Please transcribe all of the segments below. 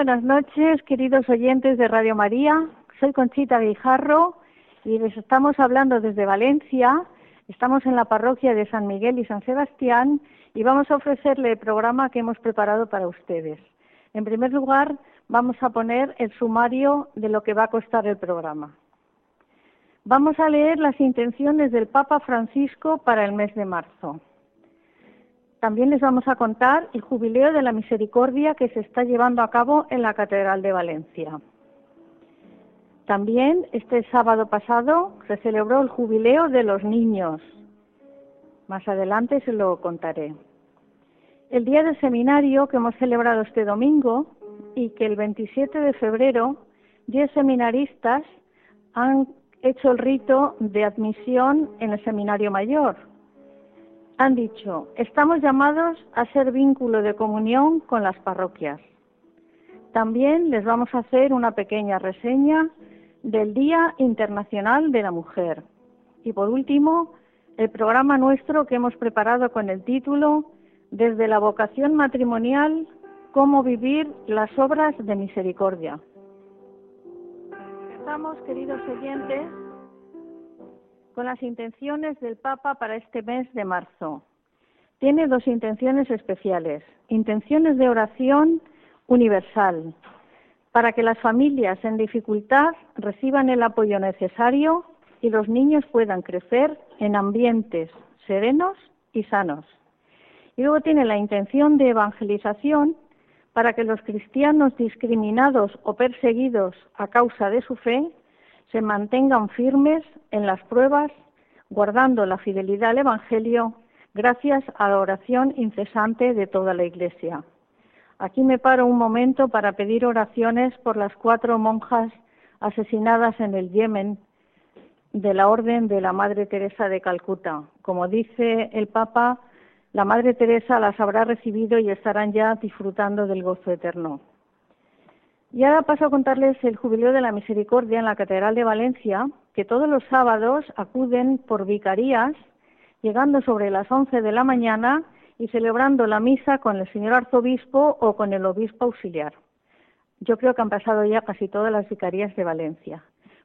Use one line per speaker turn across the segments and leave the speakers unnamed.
buenas noches, queridos oyentes de Radio María. Soy Conchita Guijarro y les estamos hablando desde Valencia. Estamos en la parroquia de San Miguel y San Sebastián y vamos a ofrecerle el programa que hemos preparado para ustedes. En primer lugar, vamos a poner el sumario de lo que va a costar el programa. Vamos a leer las intenciones del Papa Francisco para el mes de marzo. También les vamos a contar el jubileo de la misericordia que se está llevando a cabo en la Catedral de Valencia. También este sábado pasado se celebró el jubileo de los niños. Más adelante se lo contaré. El día del seminario que hemos celebrado este domingo y que el 27 de febrero 10 seminaristas han hecho el rito de admisión en el seminario mayor han dicho, estamos llamados a ser vínculo de comunión con las parroquias. También les vamos a hacer una pequeña reseña del Día Internacional de la Mujer. Y por último, el programa nuestro que hemos preparado con el título Desde la vocación matrimonial, cómo vivir las obras de misericordia. Empezamos, queridos oyentes, con las intenciones del Papa para este mes de marzo. Tiene dos intenciones especiales. Intenciones de oración universal, para que las familias en dificultad reciban el apoyo necesario y los niños puedan crecer en ambientes serenos y sanos. Y luego tiene la intención de evangelización para que los cristianos discriminados o perseguidos a causa de su fe se mantengan firmes en las pruebas, guardando la fidelidad al Evangelio, gracias a la oración incesante de toda la Iglesia. Aquí me paro un momento para pedir oraciones por las cuatro monjas asesinadas en el Yemen de la Orden de la Madre Teresa de Calcuta. Como dice el Papa, la Madre Teresa las habrá recibido y estarán ya disfrutando del gozo eterno. Y ahora paso a contarles el Jubileo de la Misericordia en la Catedral de Valencia, que todos los sábados acuden por vicarías, llegando sobre las 11 de la mañana y celebrando la misa con el señor arzobispo o con el obispo auxiliar. Yo creo que han pasado ya casi todas las vicarías de Valencia.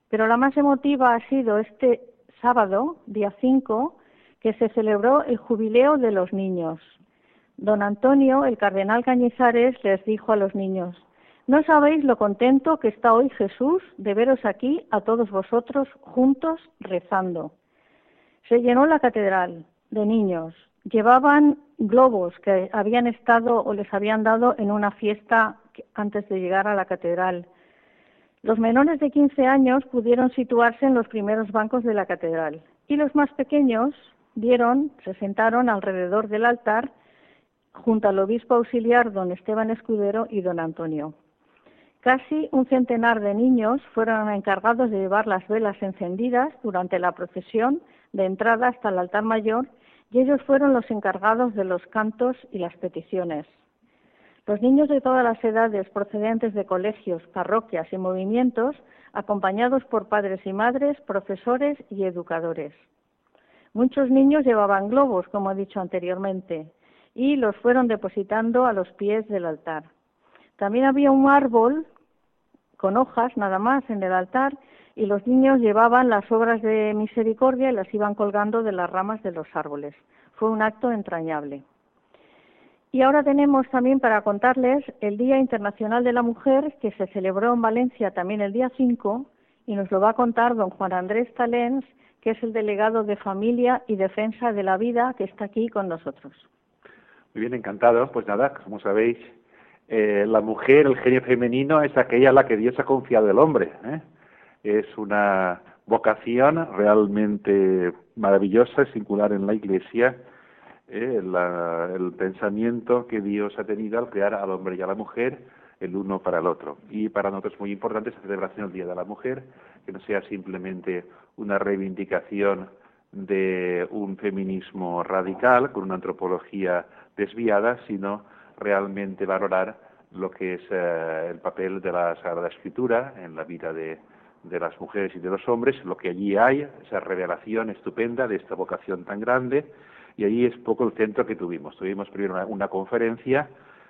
Pero la más emotiva ha sido este sábado, día 5, que se celebró el jubileo de los niños. Don Antonio, el cardenal Cañizares, les dijo a los niños, no sabéis lo contento que está hoy Jesús de veros aquí a todos vosotros juntos rezando. Se llenó la catedral de niños. Llevaban globos que habían estado o les habían dado en una fiesta antes de llegar a la catedral. Los menores de 15 años pudieron situarse en los primeros bancos de la catedral y los más pequeños vieron, se sentaron alrededor del altar junto al obispo auxiliar don Esteban Escudero y don Antonio. Casi un centenar de niños fueron encargados de llevar las velas encendidas durante la procesión de entrada hasta el altar mayor y ellos fueron los encargados de los cantos y las peticiones. Los niños de todas las edades procedentes de colegios, parroquias y movimientos, acompañados por padres y madres, profesores y educadores. Muchos niños llevaban globos, como he dicho anteriormente, y los fueron depositando a los pies del altar. También había un árbol con hojas nada más en el altar y los niños llevaban las obras de misericordia y las iban colgando de las ramas de los árboles. Fue un acto entrañable. Y ahora tenemos también para contarles el Día Internacional de la Mujer que se celebró en Valencia también el día 5 y nos lo va a contar don Juan Andrés Talens, que es el delegado de Familia y Defensa de la Vida que está aquí con nosotros.
Muy bien, encantado. Pues nada, como sabéis, eh, la mujer, el genio femenino, es aquella a la que Dios ha confiado el hombre. ¿eh? Es una vocación realmente maravillosa, singular en la Iglesia, ¿eh? el pensamiento que Dios ha tenido al crear al hombre y a la mujer el uno para el otro. Y para nosotros es muy importante esta celebración del Día de la Mujer, que no sea simplemente una reivindicación de un feminismo radical con una antropología desviada, sino realmente valorar lo que es eh, el papel de la Sagrada Escritura en la vida de, de las mujeres y de los hombres, lo que allí hay, esa revelación estupenda de esta vocación tan grande, y allí es poco el centro que tuvimos. Tuvimos primero una, conferencia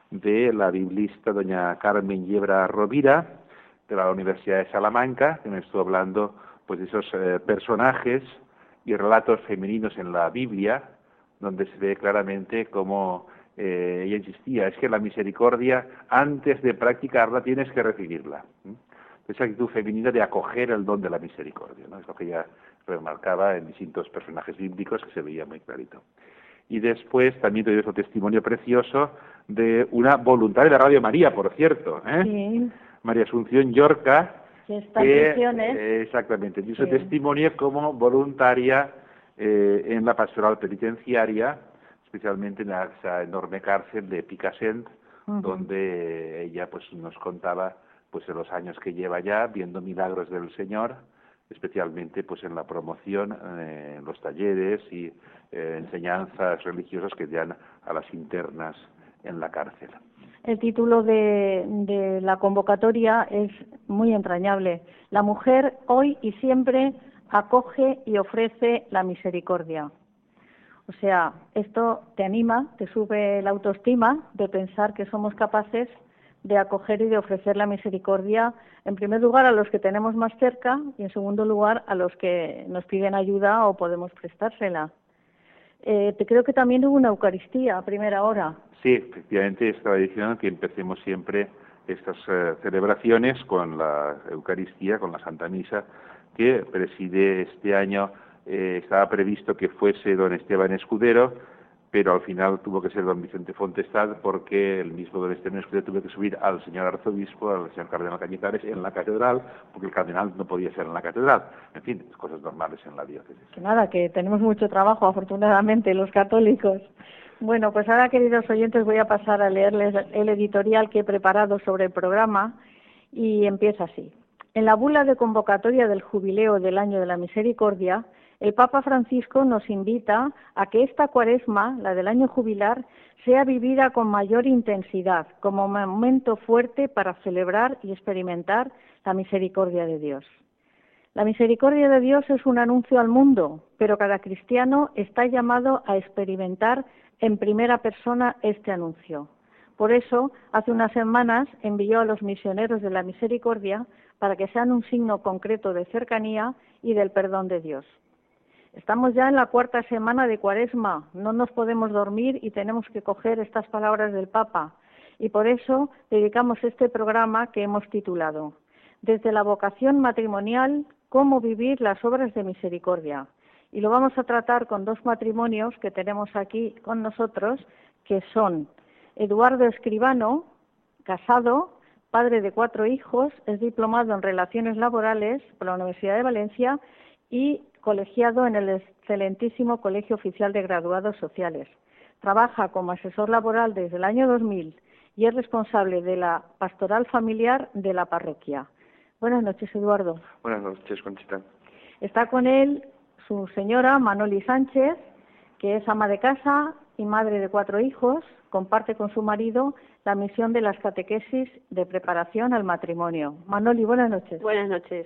de la biblista doña Carmen Yebra Rovira, de la Universidad de Salamanca, que me estuvo hablando pues de esos eh, personajes y relatos femeninos en la Biblia, donde se ve claramente cómo eh, ella insistía, es que la misericordia, antes de practicarla, tienes que recibirla. Esa actitud femenina de acoger el don de la misericordia, ¿no? es lo que ella remarcaba en distintos personajes bíblicos que se veía muy clarito. Y después también te otro testimonio precioso de una voluntaria de Radio María, por cierto, ¿eh? María Asunción Yorca,
que,
eh, exactamente, dio su testimonio como voluntaria eh, en la pastoral penitenciaria, especialmente en esa enorme cárcel de Picassent, donde ella pues nos contaba pues en los años que lleva ya viendo milagros del Señor, especialmente pues en la promoción, eh, en los talleres y enseñanzas religiosas que dan a las internas en la cárcel.
El título de, la convocatoria es muy entrañable. La mujer hoy y siempre acoge y ofrece la misericordia. O sea, esto te anima, te sube la autoestima de pensar que somos capaces de acoger y de ofrecer la misericordia, en primer lugar, a los que tenemos más cerca y, en segundo lugar, a los que nos piden ayuda o podemos prestársela. Eh, te creo que también hubo una Eucaristía a primera hora.
Sí, efectivamente es tradición que empecemos siempre estas eh, celebraciones con la Eucaristía, con la Santa Misa, que preside este año. Eh, estaba previsto que fuese don Esteban Escudero, pero al final tuvo que ser don Vicente Fontestad porque el mismo don Esteban Escudero tuvo que subir al señor arzobispo, al señor cardenal Cañizares, en la catedral, porque el cardenal no podía ser en la catedral. En fin, cosas normales en la diócesis.
Que nada, que tenemos mucho trabajo, afortunadamente, los católicos. Bueno, pues ahora, queridos oyentes, voy a pasar a leerles el editorial que he preparado sobre el programa y empieza así. En la bula de convocatoria del jubileo del Año de la Misericordia, el Papa Francisco nos invita a que esta cuaresma, la del año jubilar, sea vivida con mayor intensidad, como momento fuerte para celebrar y experimentar la misericordia de Dios. La misericordia de Dios es un anuncio al mundo, pero cada cristiano está llamado a experimentar en primera persona este anuncio. Por eso, hace unas semanas envió a los misioneros de la misericordia para que sean un signo concreto de cercanía y del perdón de Dios. Estamos ya en la cuarta semana de Cuaresma, no nos podemos dormir y tenemos que coger estas palabras del Papa. Y por eso dedicamos este programa que hemos titulado Desde la vocación matrimonial, cómo vivir las obras de misericordia y lo vamos a tratar con dos matrimonios que tenemos aquí con nosotros, que son Eduardo Escribano, casado, padre de cuatro hijos, es diplomado en Relaciones Laborales por la Universidad de Valencia y colegiado en el excelentísimo Colegio Oficial de Graduados Sociales. Trabaja como asesor laboral desde el año 2000 y es responsable de la pastoral familiar de la parroquia. Buenas noches, Eduardo.
Buenas noches, Conchita.
Está con él su señora, Manoli Sánchez, que es ama de casa y madre de cuatro hijos, comparte con su marido la misión de las catequesis de preparación al matrimonio. Manoli, buenas noches.
Buenas noches.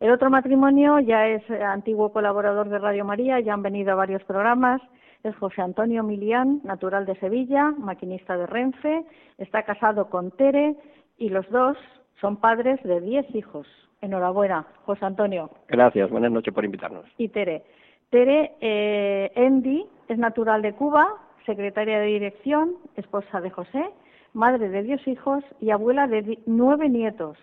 El otro matrimonio ya es antiguo colaborador de Radio María, ya han venido a varios programas. Es José Antonio Milián, natural de Sevilla, maquinista de Renfe, está casado con Tere y los dos son padres de diez hijos. Enhorabuena, José Antonio.
Gracias, buenas noches por invitarnos.
Y Tere. Tere eh, Endi es natural de Cuba, secretaria de dirección, esposa de José, madre de diez hijos y abuela de nueve nietos.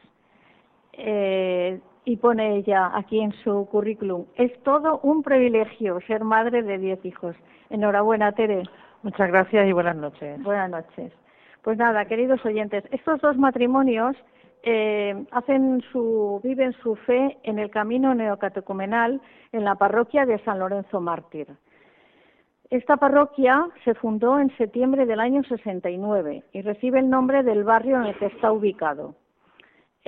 Eh, y pone ella aquí en su currículum, es todo un privilegio ser madre de diez hijos. Enhorabuena, Tere.
Muchas gracias y buenas noches.
Buenas noches. Pues nada, queridos oyentes, estos dos matrimonios eh, hacen su, viven su fe en el camino neocatecumenal en la parroquia de San Lorenzo Mártir. Esta parroquia se fundó en septiembre del año 69 y recibe el nombre del barrio en el que está ubicado.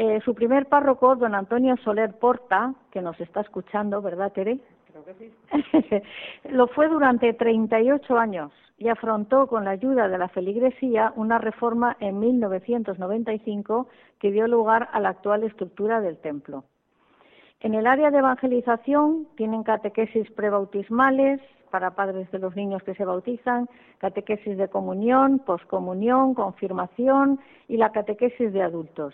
Eh, su primer párroco, don Antonio Soler Porta, que nos está escuchando, ¿verdad, Tere? Creo que sí. Lo fue durante 38 años y afrontó con la ayuda de la feligresía una reforma en 1995 que dio lugar a la actual estructura del templo. En el área de evangelización tienen catequesis prebautismales, para padres de los niños que se bautizan, catequesis de comunión, poscomunión, confirmación y la catequesis de adultos.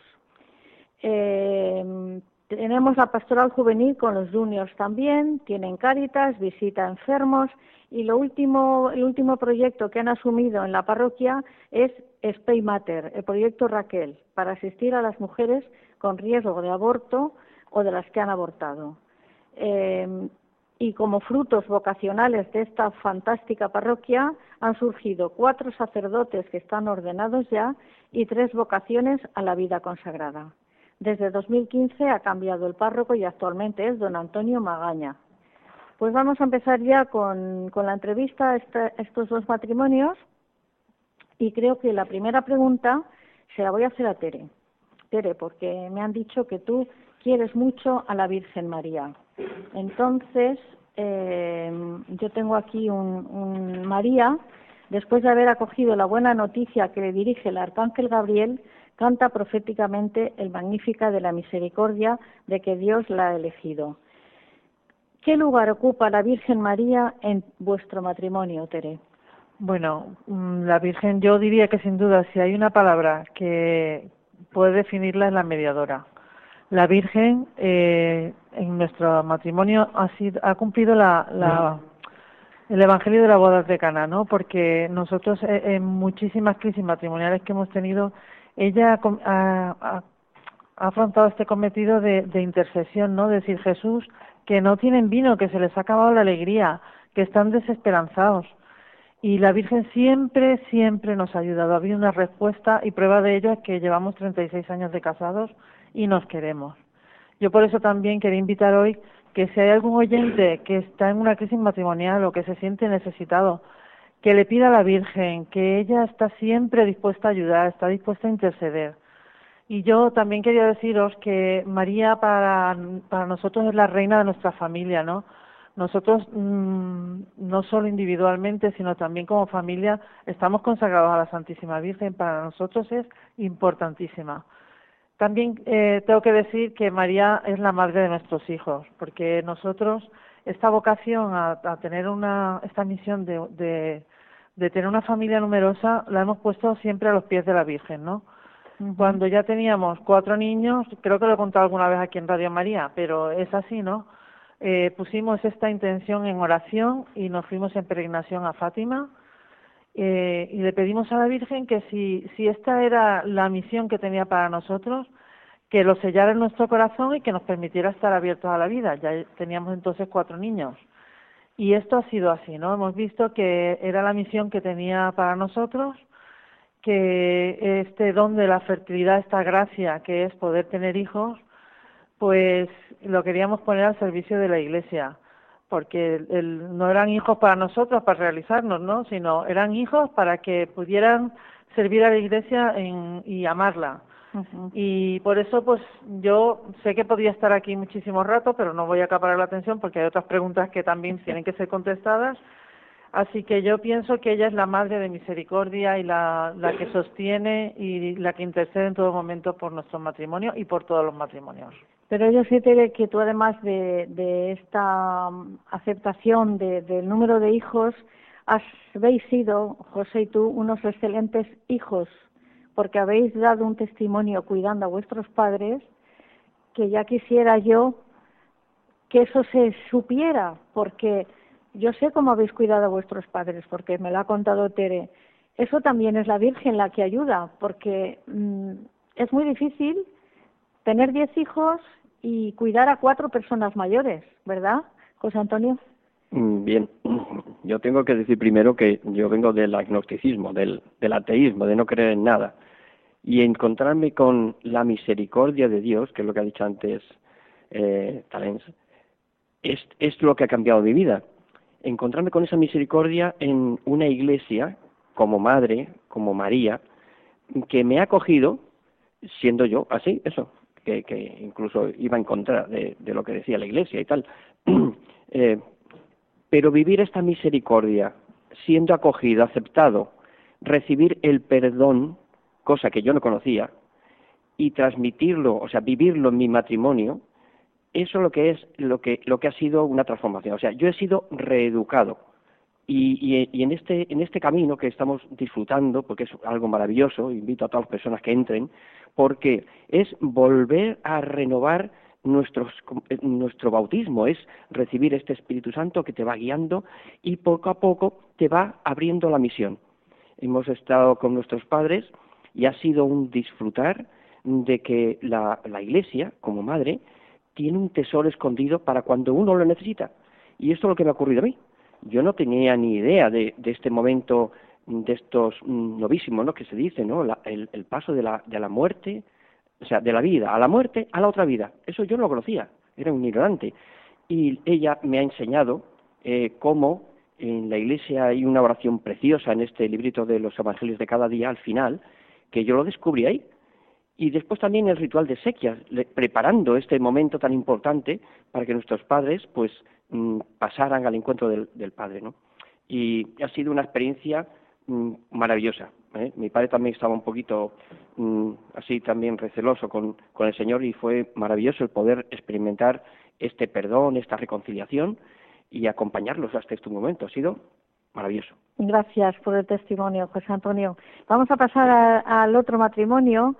Eh, tenemos la pastoral juvenil con los juniors también, tienen cáritas, visita a enfermos y lo último, el último proyecto que han asumido en la parroquia es Spay Mater, el proyecto Raquel, para asistir a las mujeres con riesgo de aborto o de las que han abortado. Eh, y como frutos vocacionales de esta fantástica parroquia han surgido cuatro sacerdotes que están ordenados ya y tres vocaciones a la vida consagrada. Desde 2015 ha cambiado el párroco y actualmente es don Antonio Magaña. Pues vamos a empezar ya con, la entrevista a estos dos matrimonios y creo que la primera pregunta se la voy a hacer a Tere. Tere, porque me han dicho que tú quieres mucho a la Virgen María. Entonces, eh, yo tengo aquí un, María, después de haber acogido la buena noticia que le dirige el arcángel Gabriel, canta proféticamente el Magnífica de la Misericordia de que Dios la ha elegido. ¿Qué lugar ocupa la Virgen María en vuestro matrimonio, Tere?
Bueno, mm, la Virgen, yo diría que sin duda, si hay una palabra que puede definirla, es la mediadora la Virgen eh, en nuestro matrimonio ha, sido, ha cumplido la, el Evangelio de la boda de Cana, ¿no? Porque nosotros eh, en muchísimas crisis matrimoniales que hemos tenido, ella ha, afrontado este cometido de, de, intercesión, ¿no? decir, Jesús, que no tienen vino, que se les ha acabado la alegría, que están desesperanzados. Y la Virgen siempre, siempre nos ha ayudado. Ha habido una respuesta y prueba de ello es que llevamos 36 años de casados y nos queremos. Yo por eso también quería invitar hoy que si hay algún oyente que está en una crisis matrimonial o que se siente necesitado, que le pida a la Virgen, que ella está siempre dispuesta a ayudar, está dispuesta a interceder. Y yo también quería deciros que María para, para nosotros es la reina de nuestra familia, ¿no? Nosotros mm, no solo individualmente, sino también como familia estamos consagrados a la Santísima Virgen. Para nosotros es importantísima. También eh, tengo que decir que María es la madre de nuestros hijos, porque nosotros esta vocación a, tener una esta misión de, tener una familia numerosa la hemos puesto siempre a los pies de la Virgen, ¿no? Cuando ya teníamos cuatro niños, creo que lo he contado alguna vez aquí en Radio María, pero es así, ¿no? Eh, pusimos esta intención en oración y nos fuimos en peregrinación a Fátima eh, y le pedimos a la Virgen que si, si esta era la misión que tenía para nosotros, que lo sellara en nuestro corazón y que nos permitiera estar abiertos a la vida. Ya teníamos entonces cuatro niños. Y esto ha sido así, ¿no? Hemos visto que era la misión que tenía para nosotros, que este don de la fertilidad, esta gracia que es poder tener hijos, pues lo queríamos poner al servicio de la Iglesia porque no eran hijos para nosotros, para realizarnos, ¿no? Sino eran hijos para que pudieran servir a la Iglesia y amarla. Y por eso, pues yo sé que podría estar aquí muchísimo rato, pero no voy a acaparar la atención porque hay otras preguntas que también tienen que ser contestadas. Así que yo pienso que ella es la madre de misericordia y la, la que sostiene y la que intercede en todo momento por nuestro matrimonio y por todos los matrimonios.
Pero yo sé que tú además de, esta mm, aceptación del número de hijos, habéis sido, José y tú, unos excelentes hijos, porque habéis dado un testimonio cuidando a vuestros padres, que ya quisiera yo que eso se supiera, porque yo sé cómo habéis cuidado a vuestros padres, porque me lo ha contado Tere. Eso también es la Virgen la que ayuda, porque mm, es muy difícil tener diez hijos y cuidar a cuatro personas mayores, ¿verdad, José Antonio?
Mm, bien, yo tengo que decir primero que yo vengo del agnosticismo, del, del ateísmo, de no creer en nada. Y encontrarme con la misericordia de Dios, que es lo que ha dicho antes eh, Talens, es, lo que ha cambiado mi vida. Encontrarme con esa misericordia en una iglesia como madre, como María, que me ha acogido siendo yo así, eso, que, incluso iba en contra de, de, lo que decía la iglesia y tal. eh, pero vivir esta misericordia, siendo acogido, aceptado, recibir el perdón, cosa que yo no conocía, y transmitirlo, o sea, vivirlo en mi matrimonio, eso es lo que es lo que lo que ha sido una transformación. O sea, yo he sido reeducado y, y, en este en este camino que estamos disfrutando, porque es algo maravilloso, invito a todas las personas que entren, porque es volver a renovar nuestros, nuestro bautismo, es recibir este Espíritu Santo que te va guiando y poco a poco te va abriendo la misión. Hemos estado con nuestros padres y ha sido un disfrutar de que la, Iglesia, como madre, tiene un tesoro escondido para cuando uno lo necesita. Y esto es lo que me ha ocurrido a mí. Yo no tenía ni idea de, de este momento de estos novísimos, ¿no? Que se dice, ¿no? La, el, el, paso de la, de la muerte, o sea, de la vida a la muerte a la otra vida. Eso yo no lo conocía, era un ignorante. Y ella me ha enseñado eh, cómo en la iglesia hay una oración preciosa en este librito de los evangelios de cada día al final, que yo lo descubrí ahí. Y después también el ritual de sequias, preparando este momento tan importante para que nuestros padres pues mm, pasaran al encuentro del, del Padre, ¿no? Y ha sido una experiencia mm, maravillosa. ¿eh? Mi padre también estaba un poquito mm, así también receloso con, con, el Señor y fue maravilloso el poder experimentar este perdón, esta reconciliación y acompañarlos hasta este momento. Ha sido maravilloso.
Gracias por el testimonio, José Antonio. Vamos a pasar a, al otro matrimonio.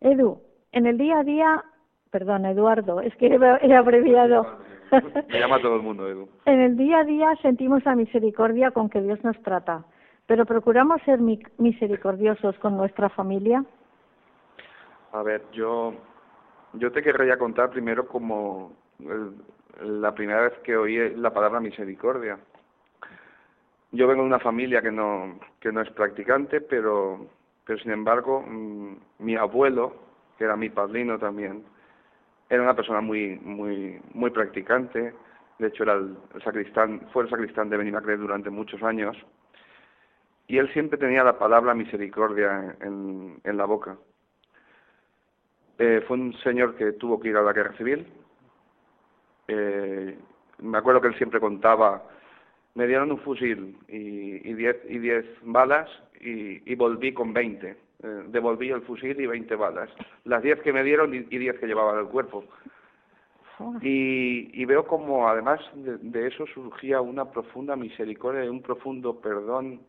Edu, en el día a día, perdón, Eduardo, es que he abreviado.
Me llama todo el mundo, Edu.
En el día a día sentimos la misericordia con que Dios nos trata, pero procuramos ser misericordiosos con nuestra familia.
A ver, yo yo te querría contar primero como el, la primera vez que oí la palabra misericordia. Yo vengo de una familia que no que no es practicante, pero pero sin embargo mmm, mi abuelo, que era mi padrino también, era una persona muy muy muy practicante. De hecho era el, sacristán, fue el sacristán de Benimaclet durante muchos años y él siempre tenía la palabra misericordia en, en la boca. Eh, fue un señor que tuvo que ir a la guerra civil. Eh, me acuerdo que él siempre contaba, me dieron un fusil y, y, diez, y diez balas y, y volví con veinte. Eh, devolví el fusil y veinte balas. Las diez que me dieron y, y diez que llevaba en el cuerpo. Y, y, veo como además de, de, eso surgía una profunda misericordia y un profundo perdón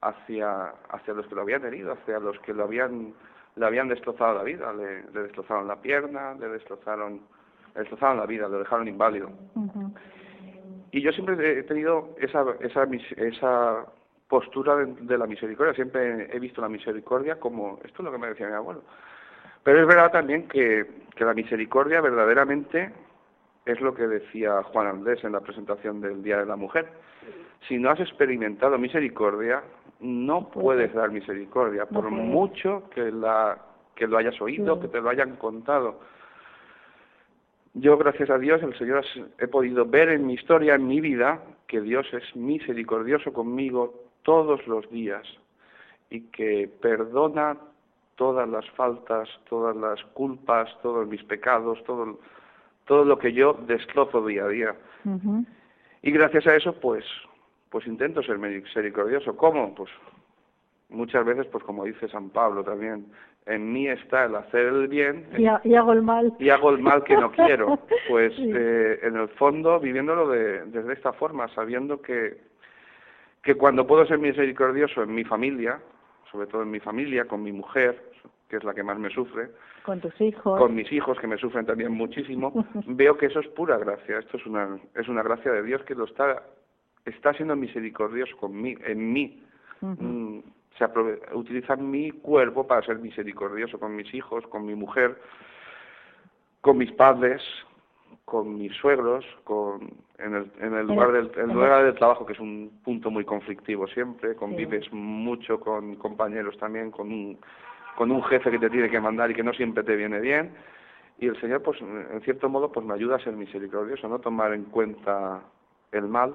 hacia, hacia los que lo habían herido, hacia los que lo habían, le habían destrozado la vida, le, le destrozaron la pierna, le destrozaron, le destrozaron la vida, lo dejaron inválido. Uh -huh. Y yo siempre he tenido esa, esa, esa postura de, de, la misericordia, siempre he visto la misericordia como, esto es lo que me decía mi abuelo. Pero es verdad también que, que la misericordia verdaderamente es lo que decía Juan Andrés en la presentación del Día de la Mujer. Si no has experimentado misericordia, no puedes dar misericordia, por mucho que la que lo hayas oído, que te lo hayan contado. Yo, gracias a Dios, el Señor he podido ver en mi historia, en mi vida, que Dios es misericordioso conmigo todos los días y que perdona todas las faltas, todas las culpas, todos mis pecados, todo, todo lo que yo destrozo día a día. Uh -huh. Y gracias a eso, pues, pues intento ser misericordioso. ¿Cómo? Pues muchas veces, pues como dice San Pablo también, en mí está el hacer el bien
y, y hago el mal.
Y hago el mal que no quiero. Pues sí. eh, en el fondo, viviéndolo de, desde esta forma, sabiendo que, que cuando puedo ser misericordioso en mi familia, sobre todo en mi familia, con mi mujer, que es la que más me sufre,
con tus hijos,
con mis hijos que me sufren también muchísimo, veo que eso es pura gracia. Esto es una es una gracia de Dios que lo está está siendo misericordioso conmigo, en mí. Uh -huh. mm, se utiliza mi cuerpo para ser misericordioso con mis hijos, con mi mujer, con mis padres, con mis suegros, con, en el, en el lugar del, el lugar del trabajo, que es un punto muy conflictivo siempre, convives mucho con compañeros también, con un, con un jefe que te tiene que mandar y que no siempre te viene bien, y el Señor, pues, en cierto modo, pues me ayuda a ser misericordioso, no tomar en cuenta el mal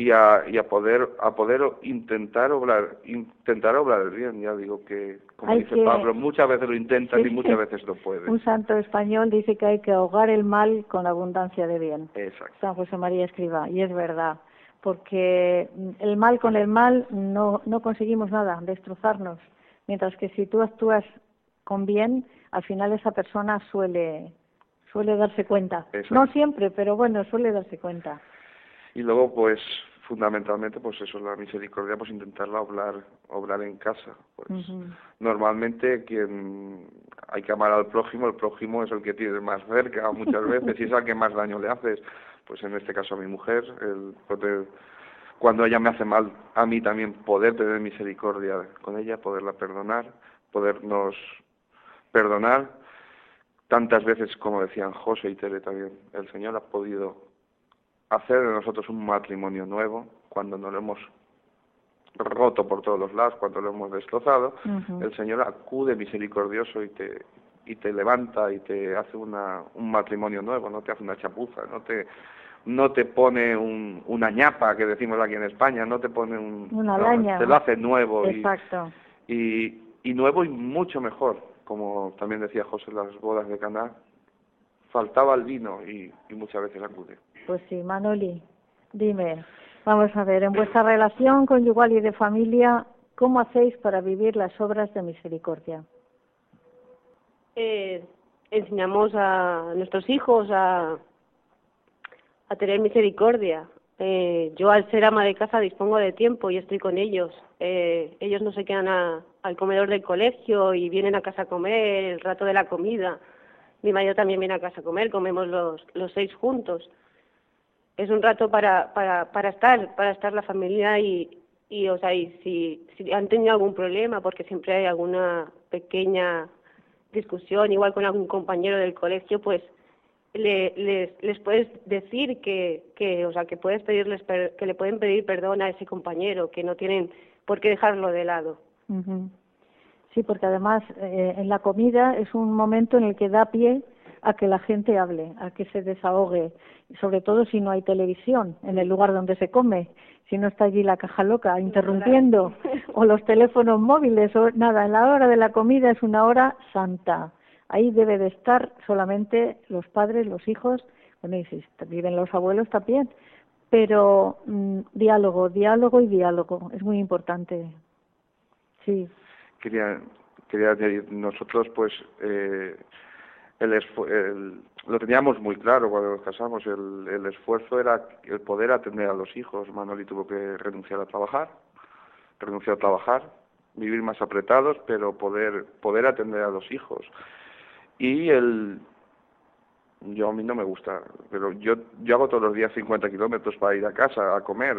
y a, y a poder a poder intentar obrar intentar obrar el bien ya digo que como dice Pablo muchas veces lo intentan y muchas veces no pueden.
Un santo español dice que hay que ahogar el mal con abundancia de bien.
Exacto.
San José María escriba y es verdad porque el mal con el mal no no conseguimos nada destrozarnos mientras que si tú actúas con bien al final esa persona suele suele darse cuenta. No siempre pero bueno suele darse cuenta.
Y luego pues fundamentalmente pues eso la misericordia pues intentarla obrar obrar en casa pues. Normalmente quien hay que amar al prójimo el prójimo es el que tiene más cerca muchas veces y es al que más daño le haces. Pues en este caso a mi mujer el poder cuando ella me hace mal a mí también poder tener misericordia con ella poderla perdonar podernos perdonar. Tantas veces como decían José y Tere también el Señor ha podido hacer de nosotros un matrimonio nuevo cuando nos lo hemos roto por todos los lados, cuando lo hemos destrozado, el Señor acude misericordioso y te y te levanta y te hace una, un matrimonio nuevo, no te hace una chapuza, no te no te pone un, una ñapa que decimos aquí en España, no te pone un
una laña,
te lo hace nuevo
Exacto.
Y, y, nuevo y mucho mejor, como también decía José en las bodas de Caná, faltaba el vino y, y muchas veces acude.
Pues sí, Manoli, dime, vamos a ver, en vuestra relación conyugal y de familia, ¿cómo hacéis para vivir las obras de misericordia?
Eh, enseñamos a nuestros hijos a, a tener misericordia. Eh, yo al ser ama de casa dispongo de tiempo y estoy con ellos. Eh, ellos no se quedan al comedor del colegio y vienen a casa a comer el rato de la comida. Mi marido también viene a casa a comer, comemos los, los seis juntos es un rato para, para, para estar, para estar la familia y, y o sea, y si, si han tenido algún problema, porque siempre hay alguna pequeña discusión, igual con algún compañero del colegio, pues le, les, les puedes decir que, que, o sea, que puedes pedirles, que le pueden pedir perdón a ese compañero, que no tienen por qué dejarlo de lado.
Sí, porque además eh, en la comida es un momento en el que da pie a que la gente hable, a que se desahogue, sobre todo si no hay televisión en el lugar donde se come, si no está allí la caja loca interrumpiendo, o los teléfonos móviles, o nada, en la hora de la comida es una hora santa. Ahí debe de estar solamente los padres, los hijos, bueno, y si viven los abuelos también, pero mm, diálogo, diálogo y diálogo, es muy importante. Sí.
Quería, quería nosotros pues eh, el, lo teníamos muy claro cuando nos casamos, el, el esfuerzo era el poder atender a los hijos. Manoli tuvo que renunciar a trabajar, renunciar a trabajar, vivir más apretados, pero poder, poder atender a los hijos. Y el, yo a mí no me gusta, pero yo, yo hago todos los días 50 kilómetros para ir a casa a comer.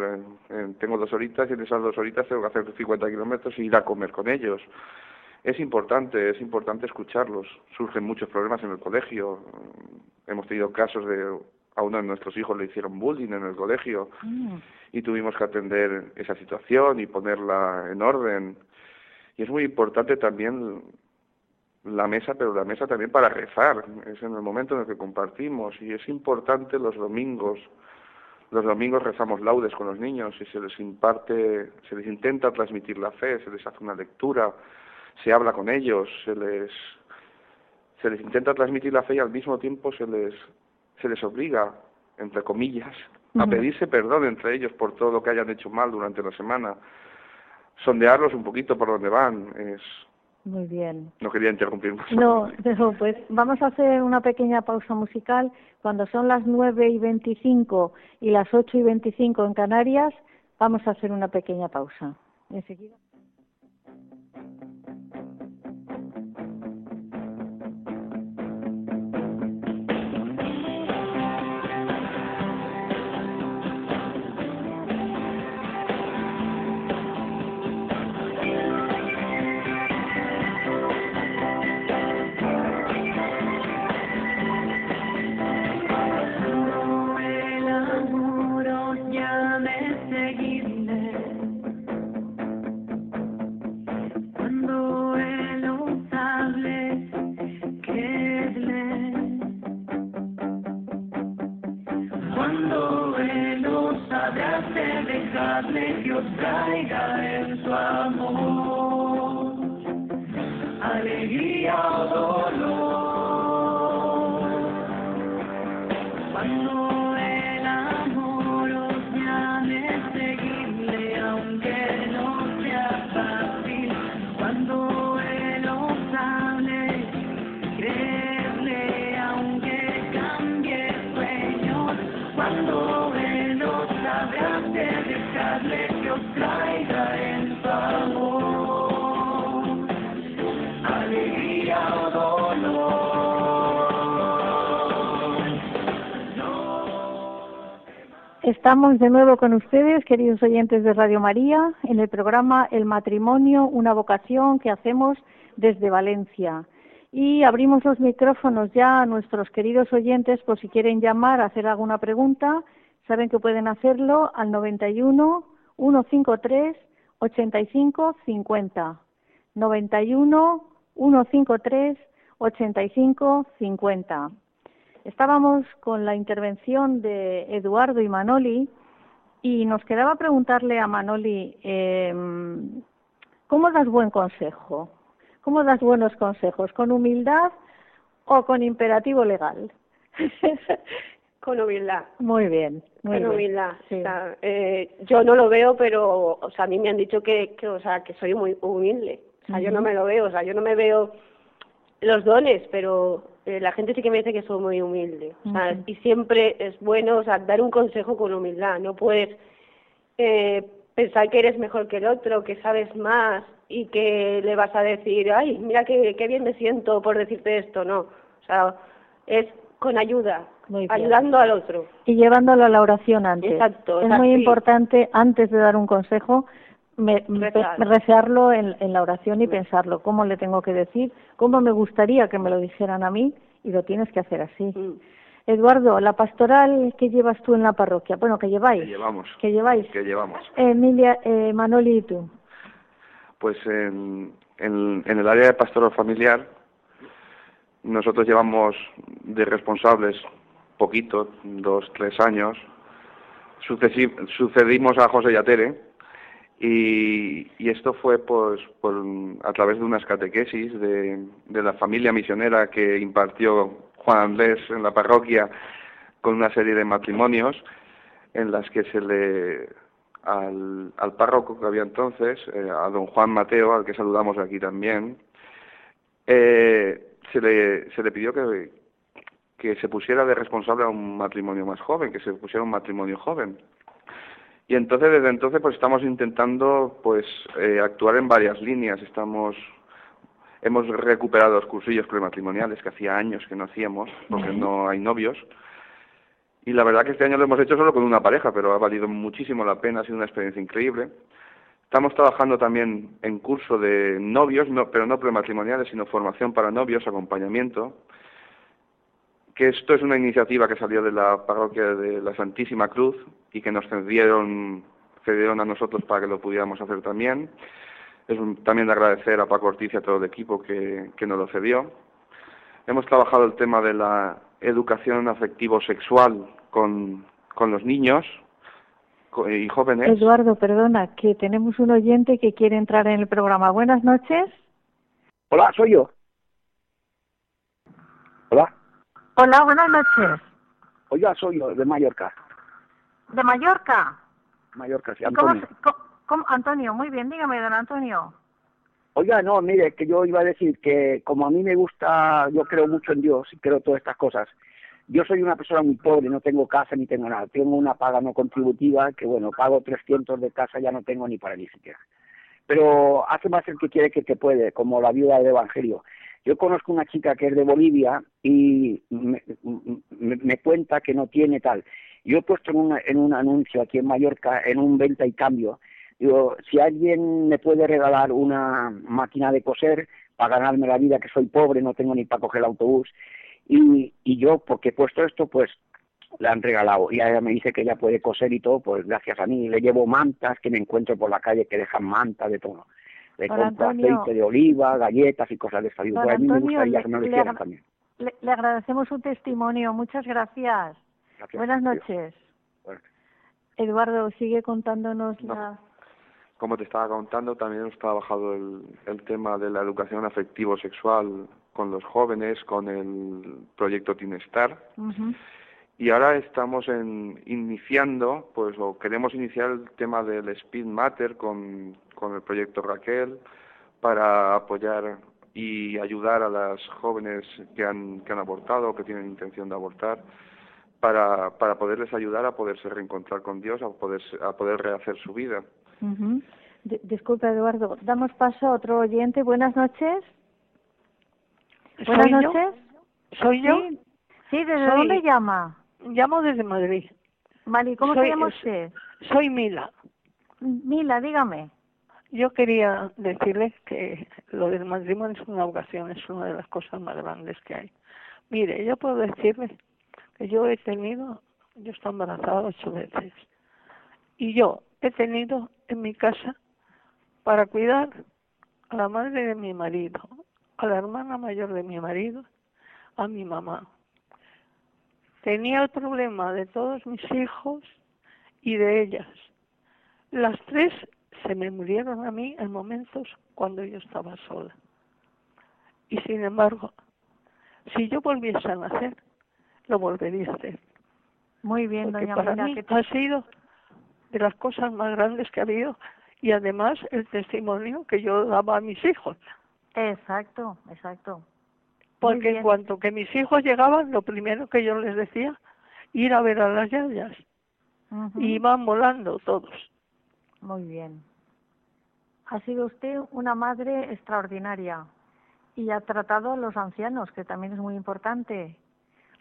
tengo dos horitas y en esas dos horitas tengo que hacer 50 kilómetros y ir a comer con ellos es importante, es importante escucharlos. Surgen muchos problemas en el colegio. Hemos tenido casos de a uno de nuestros hijos le hicieron bullying en el colegio mm. y tuvimos que atender esa situación y ponerla en orden. Y es muy importante también la mesa, pero la mesa también para rezar. Es en el momento en el que compartimos y es importante los domingos. Los domingos rezamos laudes con los niños y se les imparte, se les intenta transmitir la fe, se les hace una lectura, se habla con ellos, se les, se les intenta transmitir la fe y al mismo tiempo se les, se les obliga, entre comillas, a pedirse perdón entre ellos por todo lo que hayan hecho mal durante la semana, sondearlos un poquito por donde van, es...
Muy bien.
No quería interrumpir más.
No, pero pues vamos a hacer una pequeña pausa musical. Cuando son las nueve y veinticinco y las ocho y veinticinco en Canarias, vamos a hacer una pequeña pausa. Enseguida. Estamos de nuevo con ustedes, queridos oyentes de Radio María, en el programa El matrimonio, una vocación que hacemos desde Valencia. Y abrimos los micrófonos ya a nuestros queridos oyentes por si quieren llamar, hacer alguna pregunta. Saben que pueden hacerlo al 91 153 85 50. 91 153 85 50. Estábamos con la intervención de Eduardo y Manoli y nos quedaba preguntarle a Manoli, eh, ¿cómo das buen consejo? ¿Cómo das buenos consejos? ¿Con humildad o con imperativo legal?
Con humildad.
muy bien, muy
con
bien.
humildad.
Sí.
O sea, eh, yo no lo veo, pero o sea, a mí me han dicho que, que, o sea, que soy muy humilde. O sea, yo no me lo veo, o sea, yo no me veo los dones, pero eh, la gente sí que me dice que soy muy humilde. O sea,
Ujú.
y siempre es bueno, o sea, dar un consejo con humildad. No puedes eh, pensar que eres mejor que el otro, que sabes más y que le vas a decir, ay, mira qué, qué bien me siento por decirte esto. No, o sea, es con ayuda, ayudando al otro.
Y llevándolo a la oración antes.
Exacto,
Es muy
sí.
importante, antes de dar un consejo, me, me-
Rezar.
researlo en, en la oración y pensarlo. ¿Cómo le tengo que decir? ¿Cómo me gustaría que me lo dijeran a mí? Y lo tienes que hacer así.
Mm.
Eduardo, la pastoral que llevas tú en la parroquia, bueno, que lleváis,
Que llevamos.
que lleváis,
Que llevamos.
Emilia, eh, Manoli y tú.
Pues en, en, en el área de pastoral familiar, nosotros llevamos de responsables poquito, dos, tres años. Sucesi- sucedimos a José Yatere y, y esto fue pues por, a través de unas catequesis de, de la familia misionera que impartió Juan Andrés en la parroquia con una serie de matrimonios en las que se le al, al párroco que había entonces, eh, a don Juan Mateo, al que saludamos aquí también, eh, se, le, se le pidió que, que se pusiera de responsable a un matrimonio más joven, que se pusiera un matrimonio joven. Y entonces, desde entonces, pues estamos intentando pues eh, actuar en varias líneas. Estamos hemos recuperado los cursillos prematrimoniales que hacía años que no hacíamos, porque no hay novios. Y la verdad que este año lo hemos hecho solo con una pareja, pero ha valido muchísimo la pena, ha sido una experiencia increíble. Estamos trabajando también en curso de novios, no, pero no prematrimoniales, sino formación para novios, acompañamiento. Que esto es una iniciativa que salió de la parroquia de la Santísima Cruz y que nos cedieron, cedieron a nosotros para que lo pudiéramos hacer también. Es un- también de agradecer a Paco Ortiz y a todo el equipo que, que nos lo cedió. Hemos trabajado el tema de la educación afectivo-sexual con, con los niños y jóvenes.
Eduardo, perdona, que tenemos un oyente que quiere entrar en el programa. Buenas noches.
Hola, soy yo. Hola,
Hola, buenas noches.
oiga, soy yo, de Mallorca.
¿De Mallorca?
Mallorca, sí,
¿Y cómo
Antonio.
co- cómo- Antonio, muy bien, dígame, don Antonio.
Oiga, no, mire, que yo iba a decir que como a mí me gusta, yo creo mucho en Dios y creo todas estas cosas. Yo soy una persona muy pobre, no tengo casa ni tengo nada. Tengo una paga no contributiva que, bueno, pago 300 de casa, ya no tengo ni para ni siquiera. Pero hace más el que quiere que te puede, como la viuda del Evangelio. Yo conozco una chica que es de Bolivia y me, cuenta que no tiene tal. Yo he puesto en, en un anuncio aquí en Mallorca, en un venta y cambio, digo, si alguien me puede regalar una máquina de coser para ganarme la vida, que soy pobre, no tengo ni para coger el autobús, y, y yo, porque he puesto esto, pues le han regalado. Y ella me dice que ella puede coser y todo, pues gracias a mí. Le llevo mantas que me encuentro por la calle que dejan mantas de todo. Le
Don
compro
Antonio.
aceite de oliva, galletas y cosas de esta. Digo, pues a mí me gustaría
le-
que me lo hicieran también.
Le, le agradecemos su testimonio, muchas gracias.
Gracias.
Buenas noches.
Bueno.
Eduardo, sigue contándonos la...
como te estaba contando, también hemos trabajado el, el tema de la educación afectivo-sexual con los jóvenes, con el proyecto Tinestar. Y ahora estamos en, iniciando, pues, o queremos iniciar el tema del Speed Matter con, con el proyecto Raquel para apoyar y ayudar a las jóvenes que han, que han abortado o que tienen intención de abortar para, para poderles ayudar a poderse reencontrar con Dios, a poder, a poder rehacer su vida.
disculpa, Eduardo. Damos paso a otro oyente. Buenas noches. Buenas noches.
¿Soy yo?
Sí, ¿desde dónde llama?
Llamo desde Madrid.
Mari, ¿cómo se llama usted?
Soy Mila.
Mila, dígame.
Yo quería decirles que lo del matrimonio es una ocasión, es una de las cosas más grandes que hay. Mire, yo puedo decirles que yo he tenido, yo estoy embarazada ocho veces, y yo he tenido en mi casa para cuidar a la madre de mi marido, a la hermana mayor de mi marido, a mi mamá. Tenía el problema de todos mis hijos y de ellas. Las tres se me murieron a mí en momentos cuando yo estaba sola. Y sin embargo, si yo volviese a nacer, lo volvería a hacer.
Muy bien,
Porque
doña
para
Mila,
mí ha sido de las cosas más grandes que ha habido y además el testimonio que yo daba a mis hijos.
Exacto, exacto.
Porque en cuanto que mis hijos llegaban, lo primero que yo les decía, ir a ver a las yayas. Y iban volando todos.
Muy bien. Ha sido usted una madre extraordinaria y ha tratado a los ancianos, que también es muy importante.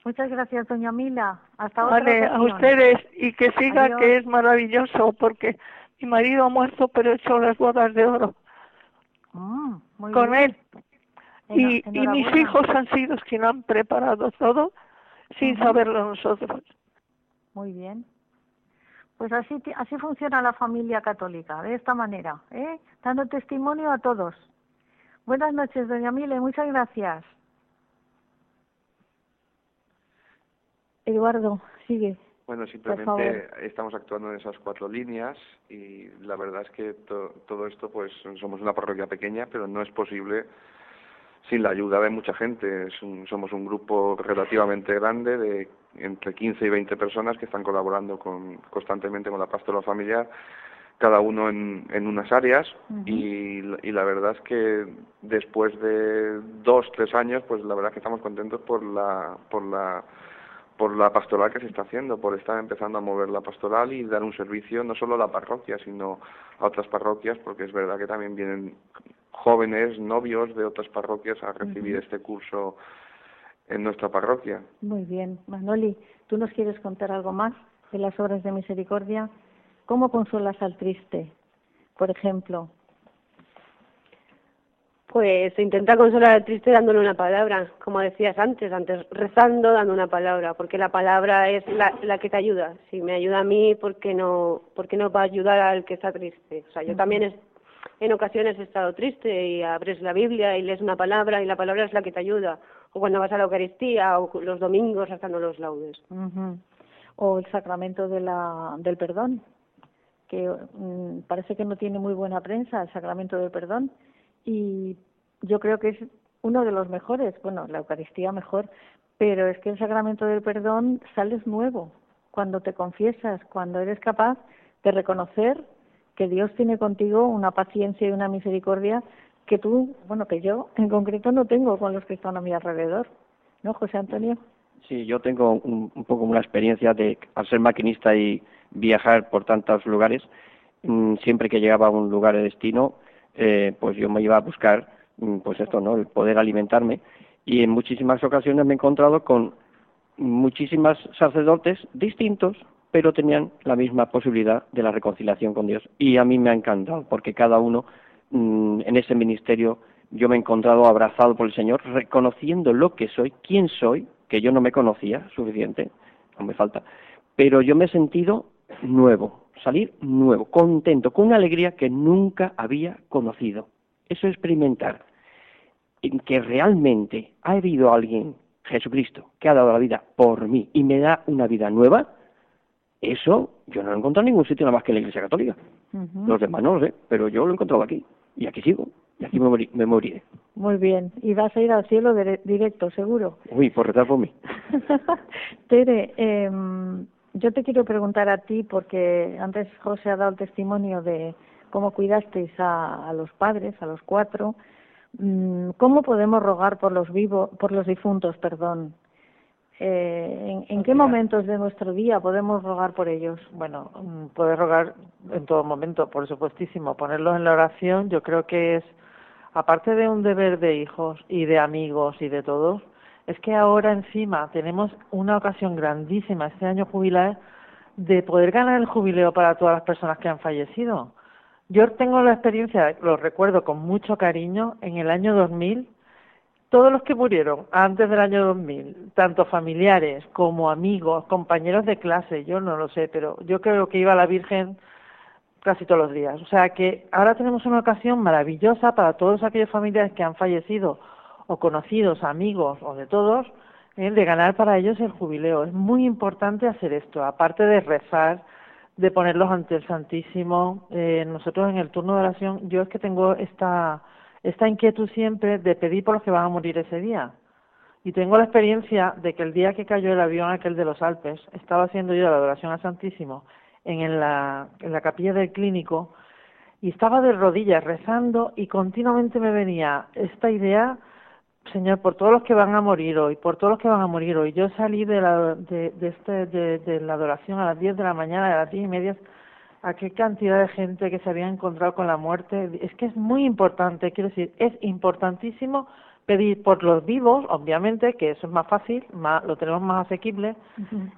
Muchas gracias, doña Mila. Hasta otra
Vale, a ustedes y que siga
Adiós.
que es maravilloso porque mi marido ha muerto pero he hecho las bodas de oro
Mm, muy
con
bien.
él. Y, y mis hijos han sido lo han preparado todo sin saberlo nosotros.
Muy bien. Pues así, así funciona la familia católica, de esta manera, ¿eh? dando testimonio a todos. Buenas noches, doña Mile, muchas gracias. Eduardo, sigue.
Bueno, simplemente estamos actuando en esas cuatro líneas y la verdad es que to- todo esto, pues somos una parroquia pequeña, pero no es posible sin la ayuda de mucha gente. Es un- somos un grupo relativamente grande de entre 15 y 20 personas que están colaborando con, constantemente con la pastoral familiar, cada uno en, en unas áreas y, la- y la verdad es que después de dos, tres años, pues la verdad es que estamos contentos por la, por la por la pastoral que se está haciendo, por estar empezando a mover la pastoral y dar un servicio no solo a la parroquia, sino a otras parroquias, porque es verdad que también vienen jóvenes, novios de otras parroquias a recibir este curso en nuestra parroquia.
Muy bien. Manoli, ¿tú nos quieres contar algo más de las obras de misericordia? ¿Cómo consuelas al triste, por ejemplo?
Pues se intenta consolar al triste dándole una palabra, como decías antes, antes rezando, dando una palabra, porque la palabra es la, la que te ayuda. Si me ayuda a mí, ¿por qué no, por qué no va a ayudar al que está triste? O sea, yo también es- en ocasiones he estado triste y abres la Biblia y lees una palabra y la palabra es la que te ayuda. O cuando vas a la Eucaristía o los domingos rezando los laudes.
O el sacramento de la, del perdón, que mm, parece que no tiene muy buena prensa, el sacramento del perdón, y yo creo que es uno de los mejores, bueno, la Eucaristía mejor, pero es que el sacramento del perdón sales nuevo cuando te confiesas, cuando eres capaz de reconocer que Dios tiene contigo una paciencia y una misericordia que tú, bueno, que yo en concreto no tengo con los que están a mi alrededor. ¿No, José Antonio?
Sí, yo tengo un, un poco una experiencia de, al ser maquinista y viajar por tantos lugares, mm, siempre que llegaba a un lugar de destino, eh, pues yo me iba a buscar, mm, pues esto, ¿no? El poder alimentarme. Y en muchísimas ocasiones me he encontrado con muchísimas sacerdotes distintos, pero tenían la misma posibilidad de la reconciliación con Dios. Y a mí me ha encantado, porque cada uno mm, en ese ministerio yo me he encontrado abrazado por el Señor, reconociendo lo que soy, quién soy, que yo no me conocía suficiente, no me falta, pero yo me he sentido nuevo, salir nuevo, contento, con una alegría que nunca había conocido. Eso es experimentar en que realmente ha habido alguien, Jesucristo, que ha dado la vida por mí y me da una vida nueva, Eso yo no lo he encontrado en ningún sitio nada más que en la Iglesia Católica. Los demás no lo sé, pero yo lo he encontrado aquí. Y aquí sigo. Y aquí me, morí- me moriré.
Muy bien. Y vas a ir al cielo dire- directo, seguro.
Uy, por rezar por mí.
Tere, em, yo te quiero preguntar a ti, porque antes José ha dado el testimonio de cómo cuidasteis a, a los padres, a los cuatro. Mm, ¿Cómo podemos rogar por los vivos, por los difuntos, perdón? Eh, ¿en, en qué momentos de nuestro día podemos rogar por ellos?
Bueno, mm, puedes rogar en todo momento, por supuestísimo. Ponerlos en la oración, yo creo que es, aparte de un deber de hijos y de amigos y de todos, es que ahora encima tenemos una ocasión grandísima este año jubilar de poder ganar el jubileo para todas las personas que han fallecido. Yo tengo la experiencia, lo recuerdo con mucho cariño, en el año 2000, todos los que murieron antes del año 2000, tanto familiares como amigos, compañeros de clase, yo no lo sé, pero yo creo que iba la Virgen casi todos los días. O sea que ahora tenemos una ocasión maravillosa para todos aquellos familiares que han fallecido o conocidos, amigos o de todos, eh, de ganar para ellos el jubileo. Es muy importante hacer esto, aparte de rezar, de ponerlos ante el Santísimo. Eh, nosotros en el turno de oración, yo es que tengo esta, esta inquietud siempre de pedir por los que van a morir ese día. Y tengo la experiencia de que el día que cayó el avión aquel de los Alpes, estaba haciendo yo la adoración al Santísimo en, la, capilla del clínico y estaba de rodillas rezando y continuamente me venía esta idea, Señor, por todos los que van a morir hoy, por todos los que van a morir hoy. Yo salí de la, de, de este, de la adoración a las 10 de la mañana, a las 10 y media, a qué cantidad de gente que se había encontrado con la muerte. Es que es muy importante, quiero decir, es importantísimo pedir por los vivos, obviamente, que eso es más fácil, más, lo tenemos más asequible,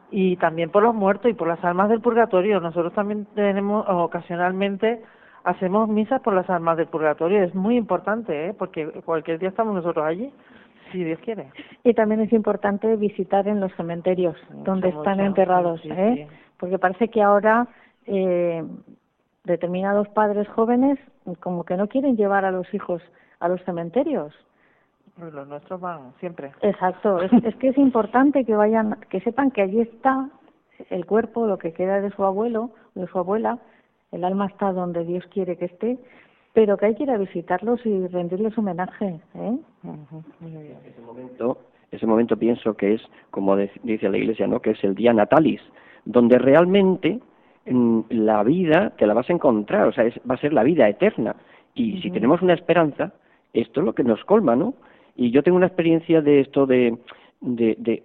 y también por los muertos y por las almas del purgatorio. Nosotros también tenemos, ocasionalmente, hacemos misas por las almas del purgatorio. Es muy importante, ¿eh? porque cualquier día estamos nosotros allí, si Dios quiere.
Y también es importante visitar en los cementerios donde están
mucho.
enterrados,
Sí,
¿eh?
sí.
Porque parece que ahora eh, determinados padres jóvenes como que no quieren llevar a los hijos a los cementerios.
Pues Los nuestros van siempre.
Exacto, es, es que es importante que vayan, que sepan que allí está el cuerpo, lo que queda de su abuelo, de su abuela, el alma está donde Dios quiere que esté, pero que hay que ir a visitarlos y rendirles homenaje, ¿eh?
ese momento, ese momento pienso que es, como de- dice la Iglesia, ¿no? que es el día natalis, donde realmente la vida te la vas a encontrar, o sea, es- va a ser la vida eterna. Y si tenemos una esperanza, esto es lo que nos colma, ¿no? Y yo tengo una experiencia de esto de, de, de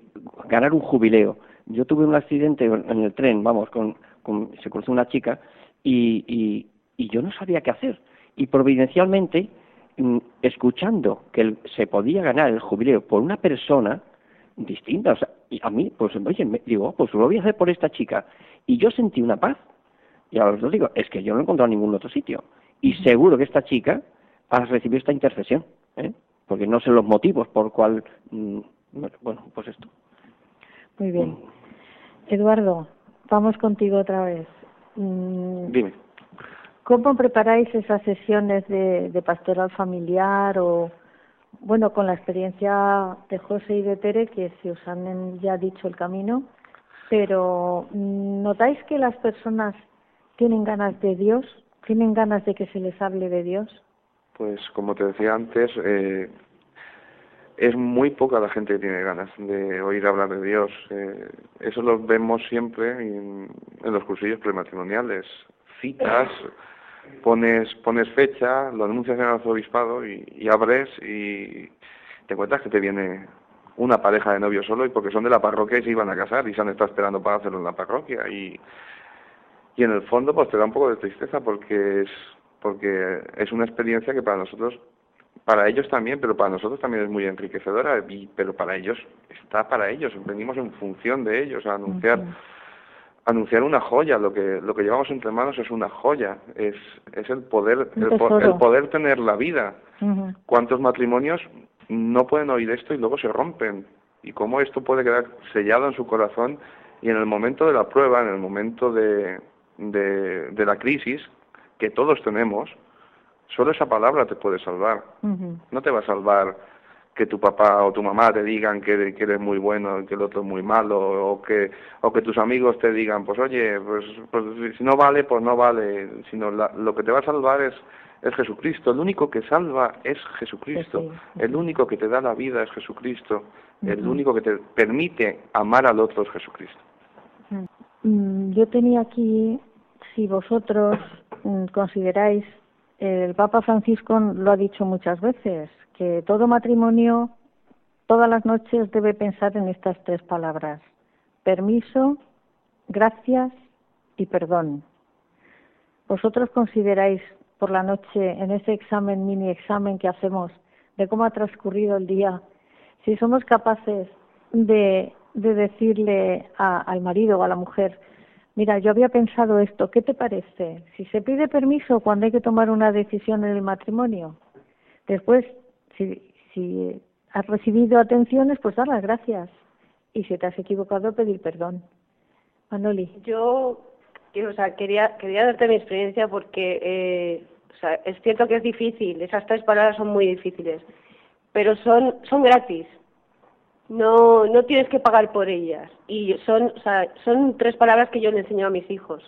ganar un jubileo. Yo tuve un accidente en el tren, vamos, con, con- se cruzó una chica y, y, y yo no sabía qué hacer. Y providencialmente, mm, escuchando que se podía ganar el jubileo por una persona distinta, o sea, y a mí, pues, oye, me, digo, pues lo voy a hacer por esta chica. Y yo sentí una paz. Y ahora os lo digo, es que yo no he encontrado en ningún otro sitio. Y seguro que esta chica ha recibido esta intercesión, ¿eh? porque no sé los motivos por cual, mm, bueno, pues esto.
Muy bien. Eduardo, vamos contigo otra vez. Mm,
Dime.
¿Cómo preparáis esas sesiones de, de pastoral familiar o, bueno, con la experiencia de José y de Tere, que se os han ya dicho el camino, pero mm, ¿notáis que las personas tienen ganas de Dios? ¿Tienen ganas de que se les hable de Dios?
Pues como te decía antes, eh, es muy poca la gente que tiene ganas de oír hablar de Dios. Eh, eso lo vemos siempre en, en los cursillos prematrimoniales. Citas, pones, pones fecha, lo anuncias en el arzobispado y, y abres y te encuentras que te viene una pareja de novios solo y porque son de la parroquia y se iban a casar y se han estado esperando para hacerlo en la parroquia. Y, y en el fondo pues te da un poco de tristeza porque es porque es una experiencia que para nosotros para ellos también pero para nosotros también es muy enriquecedora y pero para ellos está para ellos. Venimos en función de ellos a anunciar anunciar una joya. Lo que lo que llevamos entre manos es una joya. Es es el poder el, po- el poder tener la vida. Cuántos matrimonios no pueden oír esto y luego se rompen y cómo esto puede quedar sellado en su corazón y en el momento de la prueba en el momento de de, de la crisis que todos tenemos solo esa palabra te puede salvar. No te va a salvar que tu papá o tu mamá te digan que, que eres muy bueno y que el otro es muy malo o que o que tus amigos te digan pues oye pues, pues si no vale pues no vale sino lo que te va a salvar es es Jesucristo. El único que salva es Jesucristo. El único que te da la vida es Jesucristo. El único que te permite amar al otro es Jesucristo.
Mm, yo tenía aquí si vosotros mm, consideráis el Papa Francisco lo ha dicho muchas veces que todo matrimonio todas las noches debe pensar en estas tres palabras, permiso, gracias y perdón. ¿Vosotros consideráis por la noche, en ese examen, mini examen que hacemos, de cómo ha transcurrido el día, si somos capaces de, decirle al marido o a la mujer, mira, yo había pensado esto, ¿qué te parece? Si se pide permiso cuando hay que tomar una decisión en el matrimonio, después si, has recibido atenciones, pues dar las gracias. Y si te has equivocado, pedir perdón. Manoli.
Yo, o sea, quería, quería darte mi experiencia porque eh, o sea, es cierto que es difícil, esas tres palabras son muy difíciles, pero son, son gratis. No, no tienes que pagar por ellas. Y son, o sea, son tres palabras que yo le enseño a mis hijos.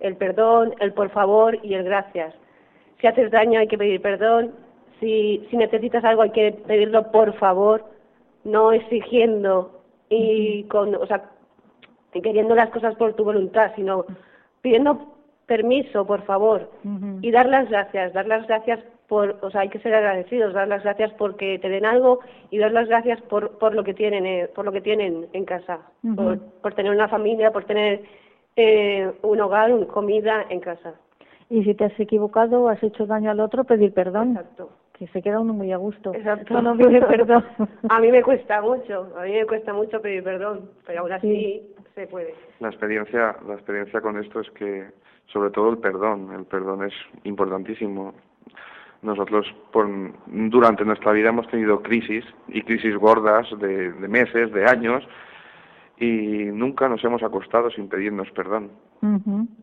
El perdón, el por favor y el gracias. Si haces daño hay que pedir perdón, si, si necesitas algo hay que pedirlo por favor, no exigiendo y con, o sea, queriendo las cosas por tu voluntad, sino pidiendo permiso, por favor, y dar las gracias, dar las gracias por, o sea, hay que ser agradecidos, dar las gracias porque te den algo y dar las gracias por, por lo que tienen, eh, por lo que tienen en casa, por, por, tener una familia, por tener eh, un hogar, una comida en casa.
Y si te has equivocado o has hecho daño al otro, pedir perdón.
Exacto
que se queda uno muy a gusto.
Exacto.
No, pide perdón.
a mí me cuesta mucho, a mí me cuesta mucho pedir perdón, pero aún así se puede.
La experiencia, la experiencia con esto es que, sobre todo el perdón, el perdón es importantísimo. Nosotros por, durante nuestra vida hemos tenido crisis y crisis gordas de, de meses, de años, y nunca nos hemos acostado sin pedirnos perdón.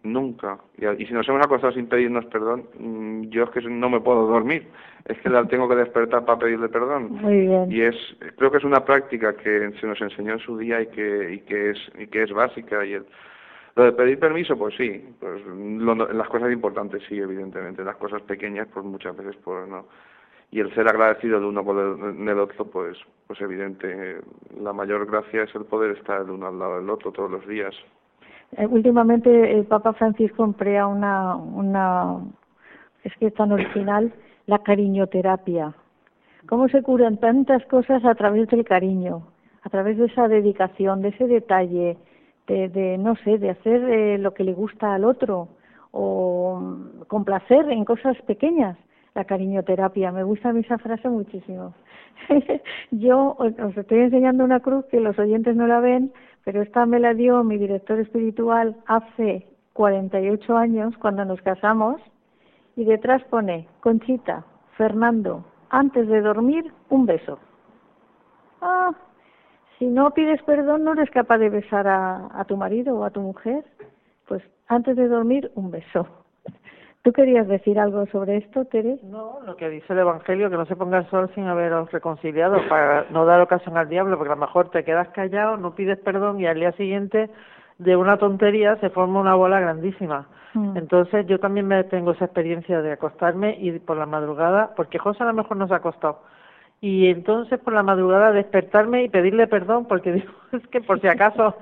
Nunca. Y, si nos hemos acostado sin pedirnos perdón, mm, yo es que no me puedo dormir. Es que la tengo que despertar para pedirle perdón.
Y
es, creo que es una práctica que se nos enseñó en su día y que, y que es, y que es básica. Y lo de pedir permiso, pues sí. Pues las cosas importantes sí, evidentemente. Las cosas pequeñas, pues muchas veces, pues no y el ser agradecido el uno por el, otro, pues, pues evidente, la mayor gracia es el poder estar el uno al lado del otro todos los días.
Eh, últimamente el Papa Francisco emplea una, una, es que es tan original, la cariñoterapia. ¿Cómo se curan tantas cosas a través del cariño, a través de esa dedicación, de ese detalle, de, de no sé, de hacer eh, lo que le gusta al otro o complacer en cosas pequeñas? la cariñoterapia. Me gusta esa frase muchísimo. Yo os estoy enseñando una cruz que los oyentes no la ven, pero esta me la dio mi director espiritual hace 48 años cuando nos casamos y detrás pone Conchita, Fernando, antes de dormir un beso. Ah, si no pides perdón no eres capaz de besar a, a tu marido o a tu mujer, pues antes de dormir un beso. ¿Tú querías decir algo sobre esto, Tere?
No, lo que dice el Evangelio, que no se ponga el sol sin haberos reconciliado, para no dar ocasión al diablo, porque a lo mejor te quedas callado, no pides perdón y al día siguiente de una tontería se forma una bola grandísima. Mm. Entonces yo también me tengo esa experiencia de acostarme y por la madrugada, porque José a lo mejor no se ha acostado, y entonces por la madrugada despertarme y pedirle perdón porque digo, es que por si acaso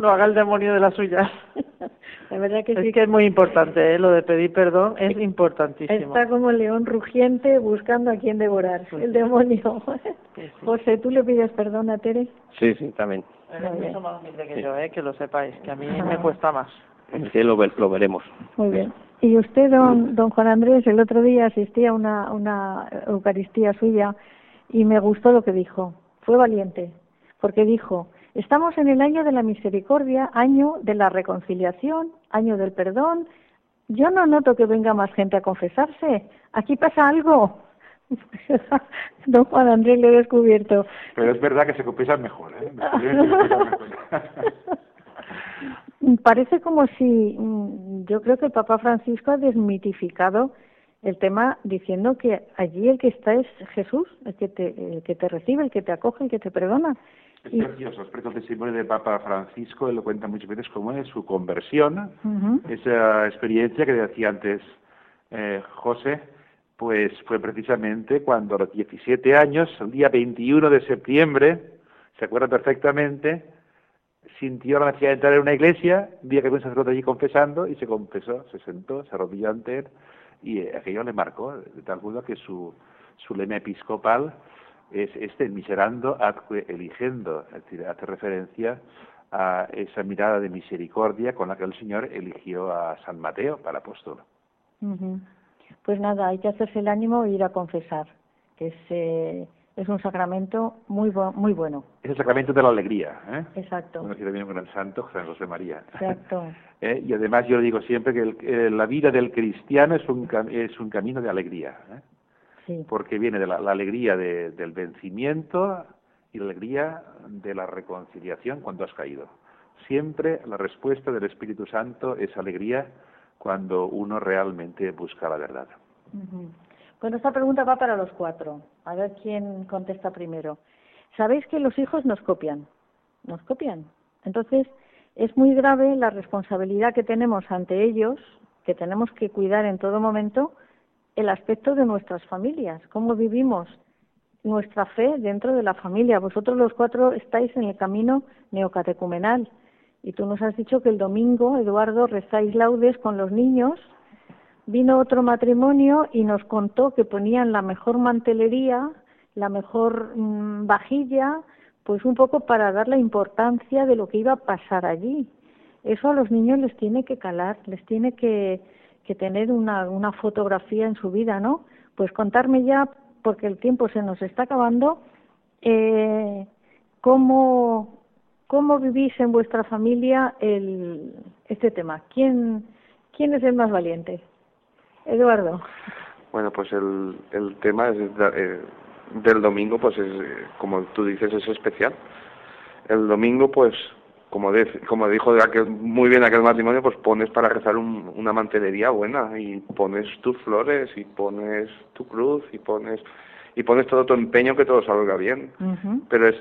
no haga el demonio de las suyas.
La verdad que
es
sí.
que es muy importante, ¿eh? lo de pedir perdón es importantísimo.
Está como el león rugiente buscando a quien devorar, el demonio. José, ¿tú le pides perdón a Tere?
Sí, sí, también.
Eres mucho más humilde que yo, ¿eh? que lo sepáis, que a mí me cuesta más.
En el cielo lo veremos.
Muy bien. Y usted, don, don Juan Andrés, el otro día asistía a una, una Eucaristía suya y me gustó lo que dijo. Fue valiente, porque dijo, estamos en el año de la misericordia, año de la reconciliación, año del perdón. Yo no noto que venga más gente a confesarse. Aquí pasa algo. Don Juan Andrés le he descubierto.
Pero es verdad que se confiesan mejor. ¿eh?
Parece como si, mm, yo creo que el Papa Francisco ha desmitificado el tema diciendo que allí el que está es Jesús, el que te, el que te recibe, el que te acoge, el que te perdona.
Es precioso, el testimonio del Papa Francisco, él lo cuenta muchas veces cómo es su conversión, esa experiencia que decía antes eh, José, pues fue precisamente cuando a los 17 años, el día 21 de septiembre, se acuerda perfectamente, sintió la necesidad de entrar en una iglesia, día que había un sacerdote allí confesando, y se confesó, se sentó, se arrodilló ante él, y aquello le marcó, de tal modo que su, su lema episcopal es este, miserando adque eligiendo, es decir, hace referencia a esa mirada de misericordia con la que el Señor eligió a San Mateo para apóstol.
Pues nada, hay que hacerse el ánimo e ir a confesar, que es, eh, es un sacramento muy muy bueno.
Es el sacramento de la alegría, ¿eh?
Exacto.
Decía también con el santo San José María.
Exacto.
¿Eh? Y además yo digo siempre que el, eh, la vida del cristiano es un, es un camino de alegría. ¿eh? porque viene de la, alegría del vencimiento y la alegría de la reconciliación cuando has caído. Siempre la respuesta del Espíritu Santo es alegría cuando uno realmente busca la verdad.
Bueno, esta pregunta va para los cuatro. A ver quién contesta primero. Sabéis que los hijos nos copian, nos copian. Entonces, es muy grave la responsabilidad que tenemos ante ellos, que tenemos que cuidar en todo momento, el aspecto de nuestras familias, cómo vivimos nuestra fe dentro de la familia. Vosotros los cuatro estáis en el camino neocatecumenal y tú nos has dicho que el domingo, Eduardo, rezáis laudes con los niños. Vino otro matrimonio y nos contó que ponían la mejor mantelería, la mejor mm, vajilla, pues un poco para dar la importancia de lo que iba a pasar allí. Eso a los niños les tiene que calar, les tiene que, que tener una, una fotografía en su vida, ¿no? Pues contarme ya, porque el tiempo se nos está acabando, eh, cómo, cómo vivís en vuestra familia el, este tema. ¿Quién, ¿Quién es el más valiente? Eduardo.
Bueno, pues el, el tema es, eh, del domingo, pues es, como tú dices, es especial. El domingo, pues como, como dijo muy bien aquel matrimonio, pues pones para rezar una mantelería buena y pones tus flores y pones tu cruz y pones y pones todo tu empeño que todo salga bien. Pero es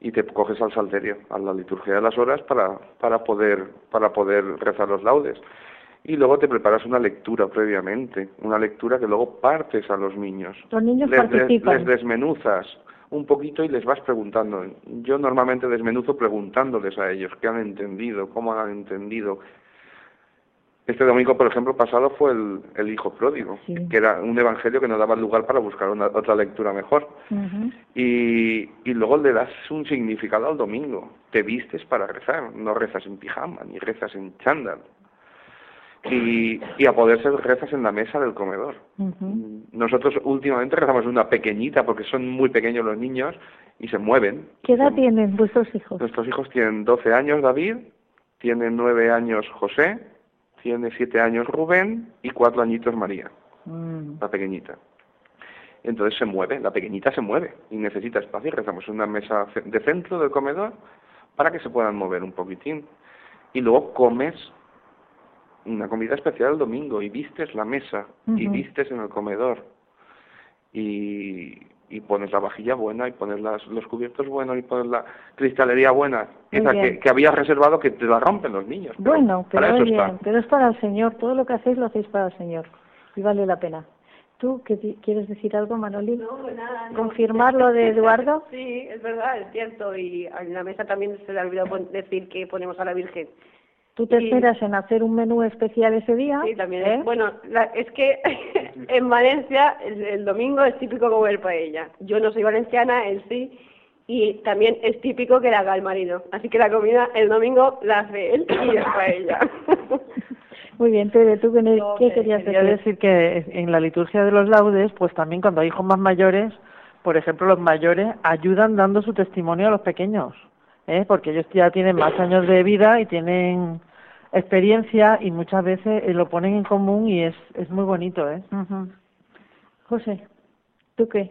y te coges al salterio, a la liturgia de las horas para para poder para poder rezar los laudes. Y luego te preparas una lectura previamente, una lectura que luego partes a los niños.
Los niños
les,
participan.
les desmenuzas un poquito y les vas preguntando. Yo normalmente desmenuzo preguntándoles a ellos qué han entendido, cómo han entendido. Este domingo, por ejemplo, pasado fue el, el Hijo Pródigo, que era un evangelio que nos daba lugar para buscar una, otra lectura mejor. y, y luego le das un significado al domingo. Te vistes para rezar, no rezas en pijama, ni rezas en chándal y, y a poder ser rezas en la mesa del comedor. Nosotros últimamente rezamos una pequeñita porque son muy pequeños los niños y se mueven.
¿Qué edad tienen vuestros hijos?
Nuestros hijos tienen 12 años David, tiene 9 años José, tiene 7 años Rubén y 4 añitos María, mm. la pequeñita. Entonces se mueve, la pequeñita se mueve y necesita espacio. Rezamos una mesa de centro del comedor para que se puedan mover un poquitín. Y luego comes una comida especial el domingo y vistes la mesa y vistes en el comedor y, y pones la vajilla buena y pones las, los cubiertos buenos y pones la cristalería buena, esa que, que, habías reservado que te la rompen los niños.
bueno, pero, bien, pero es para el Señor, todo lo que hacéis lo hacéis para el Señor y vale la pena. ¿Tú qué quieres decir algo, Manoli?
No, pues nada.
¿Confirmar lo de Eduardo?
sí, es verdad, es cierto. Y en la mesa también se le ha olvidado decir que ponemos a la Virgen.
¿Tú te esperas en hacer un menú especial ese día?
Sí, también. ¿Eh? Bueno, es que en Valencia el, domingo es típico comer paella. Yo no soy valenciana, él sí, y también es típico que la haga el marino. Así que la comida el domingo la hace él y es paella.
Muy bien, Tere, ¿tú qué, querías
decir? decir que en la liturgia de los laudes, pues también cuando hay hijos más mayores, por ejemplo, los mayores ayudan dando su testimonio a los pequeños, ¿eh? porque ellos ya tienen más años de vida y tienen experiencia y muchas veces eh, lo ponen en común y es, es muy bonito, ¿eh?
José, ¿tú qué?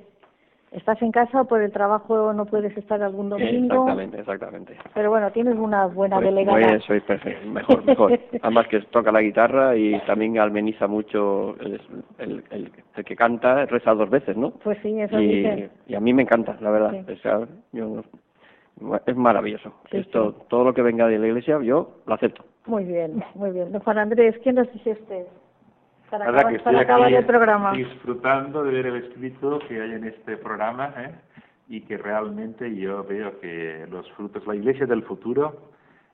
¿Estás en casa o por el trabajo no puedes estar algún domingo?
Exactamente, exactamente.
Pero bueno, tienes una buena
Pues,
delegada.
soy perfecto, mejor, mejor. Además que toca la guitarra y también ameniza mucho el, el, el- el que canta, reza dos veces, ¿no?
Pues sí, eso
y,
dicen.
y a mí me encanta, la verdad.
Sí.
O sea, yo- es maravilloso.
Sí,
Esto, Todo lo que venga de la iglesia, yo lo acepto.
Muy bien, muy bien. Don Juan Andrés, ¿qué nos dice usted? Para acabar,
que estoy
para acabar
aquí
el programa.
disfrutando de ver el espíritu que hay en este programa ¿eh? y que realmente yo veo que los frutos, la iglesia del futuro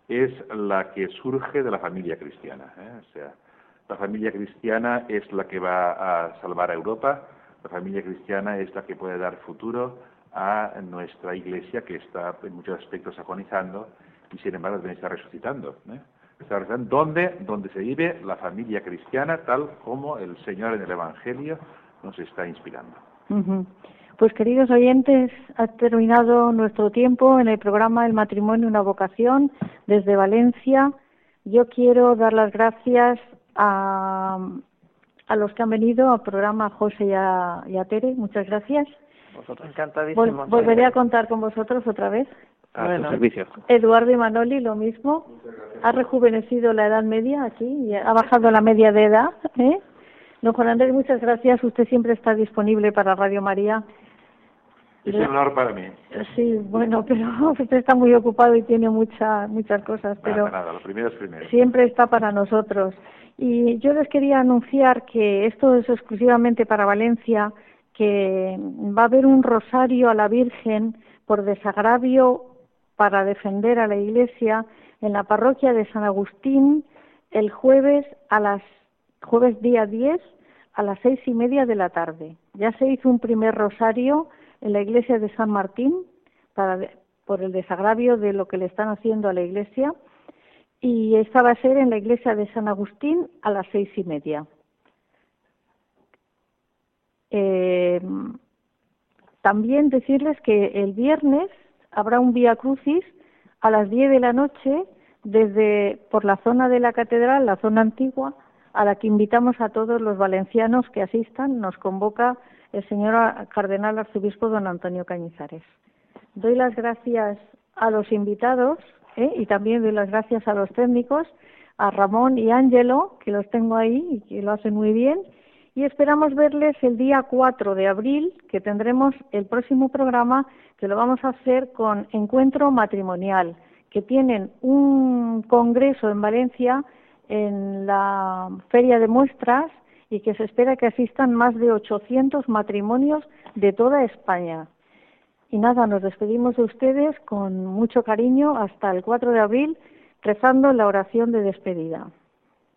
es la que surge de la familia cristiana. ¿eh? O sea, la familia cristiana es la que va a salvar a Europa, la familia cristiana es la que puede dar futuro a nuestra iglesia que está en muchos aspectos agonizando y sin embargo también está resucitando. ¿eh? Está resucitando. ¿Dónde? Donde se vive la familia cristiana tal como el Señor en el Evangelio nos está inspirando.
Pues queridos oyentes, ha terminado nuestro tiempo en el programa El matrimonio, una vocación desde Valencia. Yo quiero dar las gracias a, a los que han venido al programa, José y y a Tere. Muchas gracias.
Encantadísimo.
Vol- volveré a contar con vosotros otra vez.
A
Bueno.
servicio.
Eduardo y Manoli, lo mismo. Ha rejuvenecido la edad media aquí y ha bajado la media de edad. ¿eh? Don Juan Andrés, muchas gracias. Usted siempre está disponible para Radio María.
Es un honor para mí.
Sí, bueno, pero usted está muy ocupado y tiene mucha, muchas cosas, pero
Nada, nada, lo primero es primero.
siempre está para nosotros. Y yo les quería anunciar que esto es exclusivamente para Valencia, que va a haber un rosario a la Virgen por desagravio para defender a la Iglesia en la parroquia de San Agustín el jueves a las jueves día 10 a las seis y media de la tarde. Ya se hizo un primer rosario en la iglesia de San Martín para por el desagravio de lo que le están haciendo a la iglesia y esta va a ser en la iglesia de San Agustín a las seis y media. Eh, también decirles que el viernes habrá un Vía Crucis a las 10 de la noche desde por la zona de la catedral, la zona antigua, a la que invitamos a todos los valencianos que asistan. Nos convoca el señor cardenal arzobispo don Antonio Cañizares. Doy las gracias a los invitados ¿eh? y también doy las gracias a los técnicos, a Ramón y Ángelo, que los tengo ahí y que lo hacen muy bien. Y esperamos verles el día 4 de abril, que tendremos el próximo programa, que lo vamos a hacer con Encuentro Matrimonial, que tienen un congreso en Valencia en la Feria de Muestras y que se espera que asistan más de 800 matrimonios de toda España. Y nada, nos despedimos de ustedes con mucho cariño hasta el 4 de abril, rezando la oración de despedida,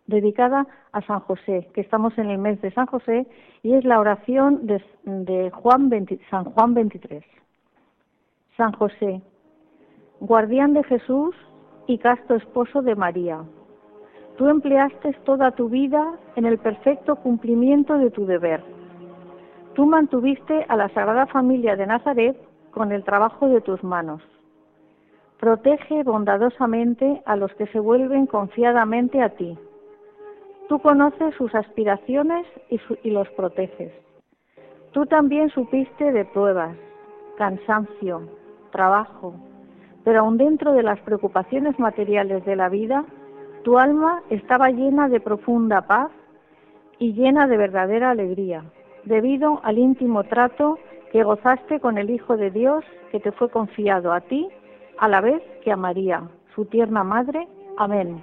dedicada a San José, que estamos en el mes de San José, y es la oración de, Juan 20 San Juan 23. San José, guardián de Jesús y casto esposo de María, tú empleaste toda tu vida en el perfecto cumplimiento de tu deber. Tú mantuviste a la Sagrada Familia de Nazaret con el trabajo de tus manos. Protege bondadosamente a los que se vuelven confiadamente a ti. Tú conoces sus aspiraciones y, los proteges. Tú también supiste de pruebas, cansancio, trabajo, pero aun dentro de las preocupaciones materiales de la vida, tu alma estaba llena de profunda paz y llena de verdadera alegría, debido al íntimo trato que gozaste con el Hijo de Dios que te fue confiado a ti, a la vez que a María, su tierna madre. Amén.